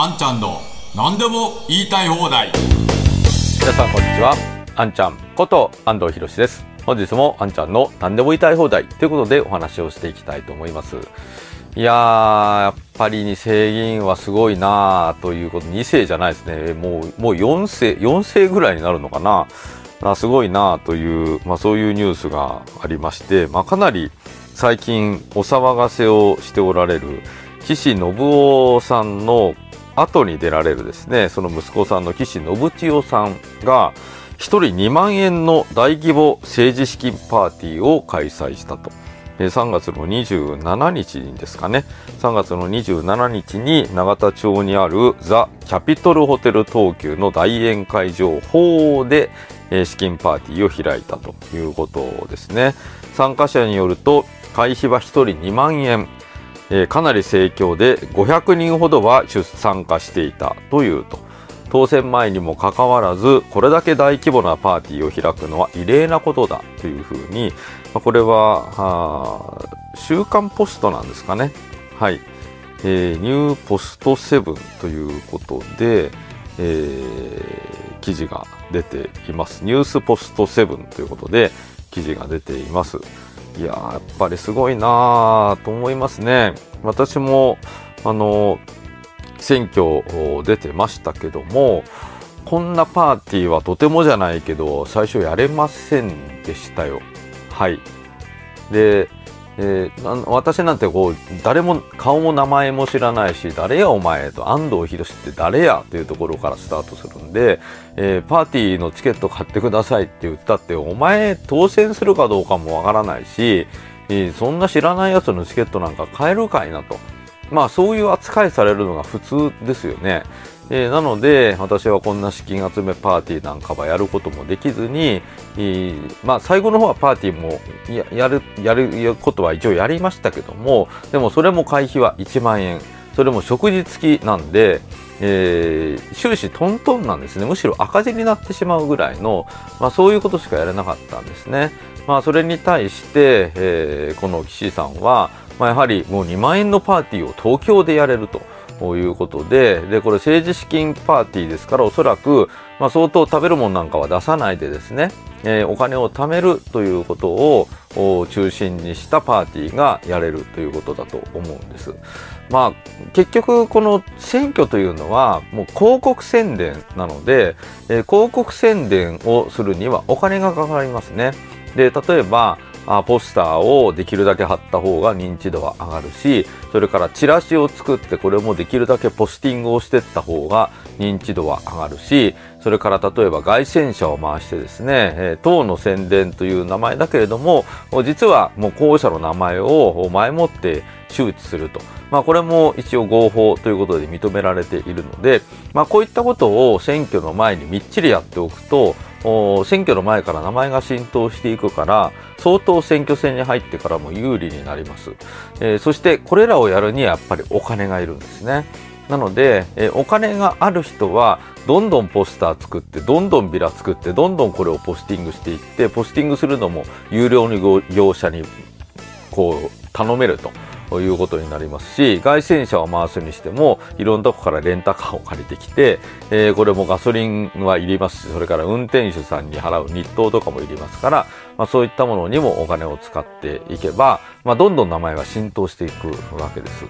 あんちゃんの何でも言いたい放題。皆さんこんにちは。あんちゃんこと安藤博です。本日もあんちゃんの何でも言いたい放題。ということでお話をしていきたいと思います。いやーやっぱり2世議員はすごいなということ。2世じゃないですね。もうもう4世4世ぐらいになるのかな。あすごいなという、まあ、そういうニュースがありまして、まあ、かなり最近お騒がせをしておられる岸信夫さんの後に出られるですねその息子さんの岸信千代さんが1人2万円の大規模政治資金パーティーを開催したと。3月の27日にですかね。3月の27日に永田町にあるザ・キャピトルホテル東急の大宴会場法で資金パーティーを開いたということですね。参加者によると会費は1人2万円。えー、かなり盛況で500人ほどは出参加していたというと。当選前にもかかわらずこれだけ大規模なパーティーを開くのは異例なことだというふうに、まあ、これは週刊ポストなんですかね。はい、えー、ニューポストセブンということで、えー、記事が出ています。ニュースポストセブンということで記事が出ています。いややっぱりすごいなと思いますね。私もあの選挙出てましたけどもこんなパーティーはとてもじゃないけど最初やれませんでしたよ。はい。でえー、私なんてこう誰も顔も名前も知らないし誰やお前と安藤博って誰やというところからスタートするんで、えー、パーティーのチケット買ってくださいって言ったってお前当選するかどうかもわからないし、えー、そんな知らないやつのチケットなんか買えるかいなとまあそういう扱いされるのが普通ですよね。えー、なので私はこんな資金集めパーティーなんかはやることもできずに、えー、まあ、最後の方はパーティーもやるやることは一応やりましたけどもでもそれも会費は1万円それも食事付きなんで、えー、終始トントンなんですねむしろ赤字になってしまうぐらいの、まあ、そういうことしかやれなかったんですね。まあ、それに対して、えこの岸さんは、まあ、やはりもう2万円のパーティーを東京でやれると。ということで、で、これ政治資金パーティーですから、おそらく、まあ、相当食べるものなんかは出さないでですね、えー、お金を貯めるということを中心にしたパーティーがやれるということだと思うんです。まあ、結局この選挙というのはもう広告宣伝なので、えー、広告宣伝をするにはお金がかかりますね。で、例えば、あポスターをできるだけ貼った方が認知度は上がるしそれからチラシを作ってこれもできるだけポスティングをしていった方が認知度は上がるしそれから例えば外宣車を回してですね、えー、党の宣伝という名前だけれども実はもう候補者の名前を前もって周知すると。まあ、これも一応合法ということで認められているので、まあ、こういったことを選挙の前にみっちりやっておくと選挙の前から名前が浸透していくから相当選挙戦に入ってからも有利になります、えー、そしてこれらをやるにはやっぱりお金がいるんですね。なので、えー、お金がある人はどんどんポスター作ってどんどんビラ作ってどんどんこれをポスティングしていってポスティングするのも有料の業者にこう頼めると。ということになりますし外線車を回すにしてもいろんなとこからレンタカーを借りてきて、えー、これもガソリンはいりますしそれから運転手さんに払う日当とかもいりますから、まあ、そういったものにもお金を使っていけば、まあ、どんどん名前が浸透していくわけです。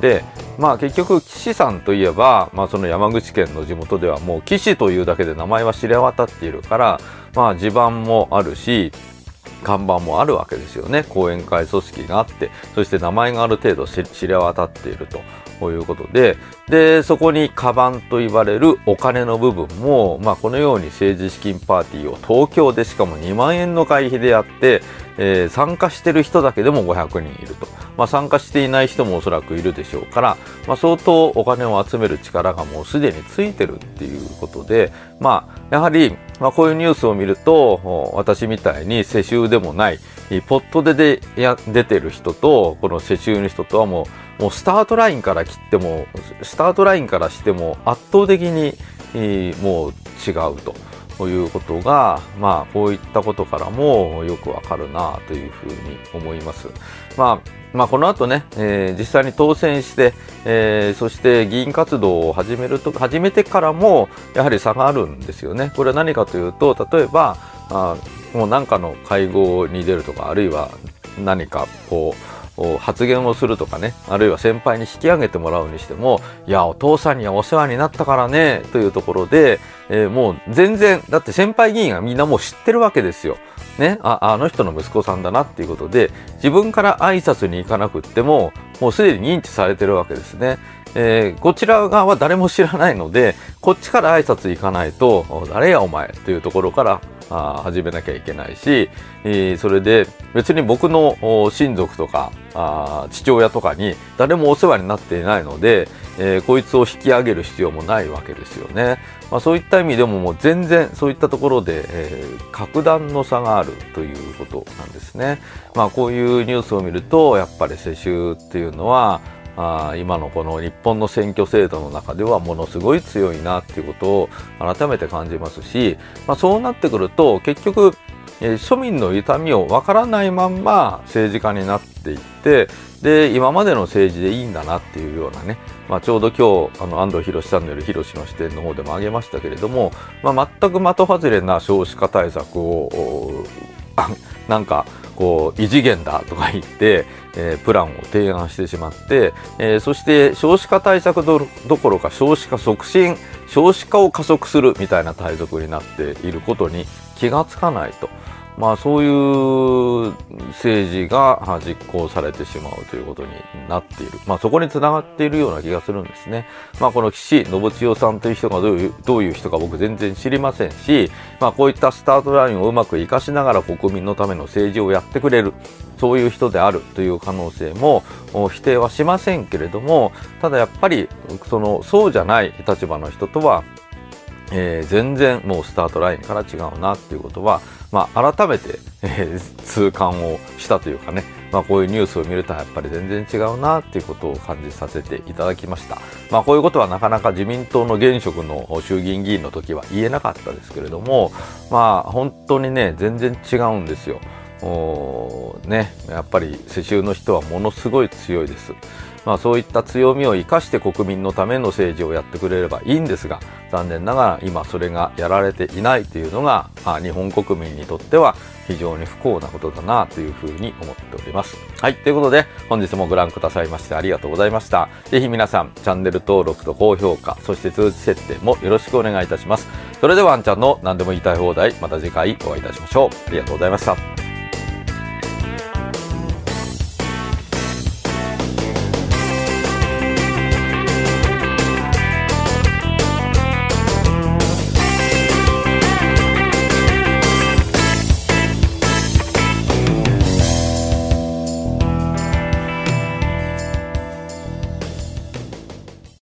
で、まあ結局岸さんといえば、まあその山口県の地元ではもう岸というだけで名前は知れ渡っているから、まあ地盤もあるし、看板もあるわけですよね。講演会組織があってそして名前がある程度知れ渡っているということで。でそこにカバンと言われるお金の部分も、まあ、このように政治資金パーティーを東京でしかも2万円の会費でやって、えー、参加してる人だけでも500人いると、まあ、参加していない人もおそらくいるでしょうから、まあ、相当お金を集める力がもうすでについてるっていうことで、まあ、やはりまあ、こういうニュースを見ると私みたいに世襲でもないポットででや出てる人とこの世襲の人とはもうもうスタートラインから切ってもスタートラインからしても圧倒的にもう違うと。ということが、まあ、こういったことからもよくわかるなというふうに思います。まあ、まあ、この後ね、えー、実際に当選して、えー、そして議員活動を始めると始めてからもやはり差があるんですよね。これは何かというと例えばあもう何かの会合に出るとかあるいは何かこう発言をするとかねあるいは先輩に引き上げてもらうにしてもいやお父さんにはお世話になったからねというところで、えー、もう全然だって先輩議員はみんなもう知ってるわけですよ。ね、ああの人の息子さんだなっていうことで自分から挨拶に行かなくってももうすでに認知されてるわけですね。えー、こちら側は誰も知らないのでこっちから挨拶行かないと誰やお前？というところからあ始めなきゃいけないし、えー、それで別に僕の親族とかあ父親とかに誰もお世話になっていないので、えー、こいつを引き上げる必要もないわけですよね。まあ、そういった意味でももう全然そういったところで、えー、格段の差があるということなんですね。まあ、こういうニュースを見るとやっぱり世襲っていうのはあ今のこの日本の選挙制度の中ではものすごい強いなっていうことを改めて感じますし、まあ、そうなってくると結局、えー、庶民の痛みをわからないまんま政治家になっていってで今までの政治でいいんだなっていうようなね、まあ、ちょうど今日あの安藤博チャンネル広の視点の方でも挙げましたけれども、まあ、全く的外れな少子化対策をなんかこう異次元だとか言って、えー、プランを提案してしまって、えー、そして少子化対策どころか少子化促進少子化を加速するみたいな対策になっていることに気がつかないと。まあそういう政治が実行されてしまうということになっている。まあそこにつながっているような気がするんですね。まあこの岸信千代さんという人がどういうどういう人か僕全然知りませんし、まあこういったスタートラインをうまく活かしながら国民のための政治をやってくれる。そういう人であるという可能性も否定はしませんけれども、ただやっぱりそのそうじゃない立場の人とはえー、全然もうスタートラインから違うなっていうことは、まあ、改めて、えー、痛感をしたというかね、まあ、こういうニュースを見るとやっぱり全然違うなっていうことを感じさせていただきました。まあ、こういうことはなかなか自民党の現職の衆議院議員の時は言えなかったですけれども、まあ、本当にね、全然違うんですよ。ね、やっぱり世襲の人はものすごい強いです。まあ、そういった強みを生かして国民のための政治をやってくれればいいんですが残念ながら今それがやられていないというのが、まあ、日本国民にとっては非常に不幸なことだなというふうに思っております。はい。ということで本日もご覧くださいましてありがとうございました。ぜひ皆さんチャンネル登録と高評価そして通知設定もよろしくお願いいたします。それではあんちゃんの何でも言いたい放題また次回お会いいたしましょう。ありがとうございました。